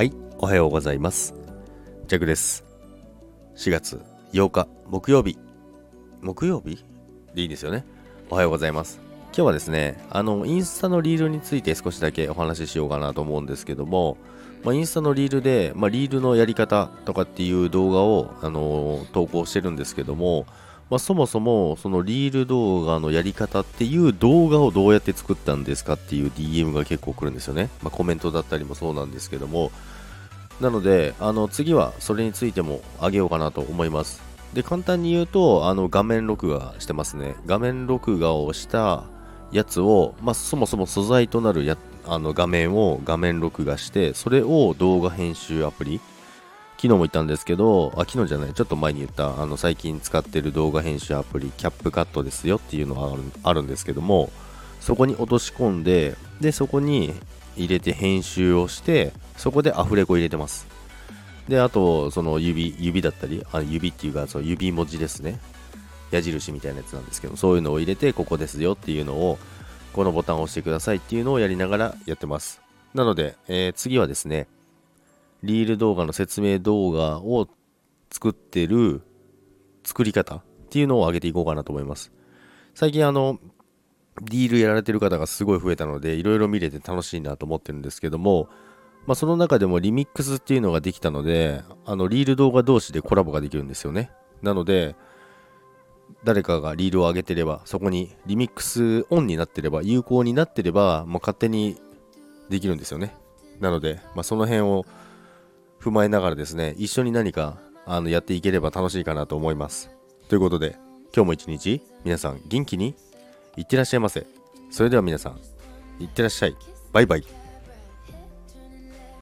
はい、おはようございます。ジャクです。4月8日木曜日。木曜日？でいいですよね。おはようございます。今日はですね、あの、インスタのリールについて少しだけお話ししようかなと思うんですけども、まあ、インスタのリールで、まあ、リールのやり方とかっていう動画を、あの投稿してるんですけども、まあ、そもそもそのリール動画のやり方っていう動画をどうやって作ったんですかっていう DM が結構来るんですよね。まあ、コメントだったりもそうなんですけども、なので、あの次はそれについてもあげようかなと思います。で、簡単に言うと、あの画面録画してますね。画面録画をしたやつを、まあ、そもそも素材となるやあの画面を画面録画して、それを動画編集アプリ、昨日も言ったんですけど、あ、昨日じゃない、ちょっと前に言った、あの最近使ってる動画編集アプリ、キャップカットですよっていうのがあるんですけども、そこに落とし込んで、で、そこに入れて編集をして、そこでアフレコ入れてます。で、あと、その指、指だったり、あ指っていうか、その指文字ですね。矢印みたいなやつなんですけど、そういうのを入れて、ここですよっていうのを、このボタンを押してくださいっていうのをやりながらやってます。なので、えー次はですね、リール動画の説明動画を作ってる作り方っていうのを上げていこうかなと思います。最近あの、リールやられてる方がすごい増えたので、いろいろ見れて楽しいなと思ってるんですけども、まあ、その中でもリミックスっていうのができたので、あの、リール動画同士でコラボができるんですよね。なので、誰かがリールを上げてれば、そこにリミックスオンになってれば、有効になってれば、もう勝手にできるんですよね。なので、まあ、その辺を踏まえながらですね、一緒に何かあのやっていければ楽しいかなと思います。ということで、今日も一日、皆さん元気にいってらっしゃいませ。それでは皆さん、いってらっしゃい。バイバイ。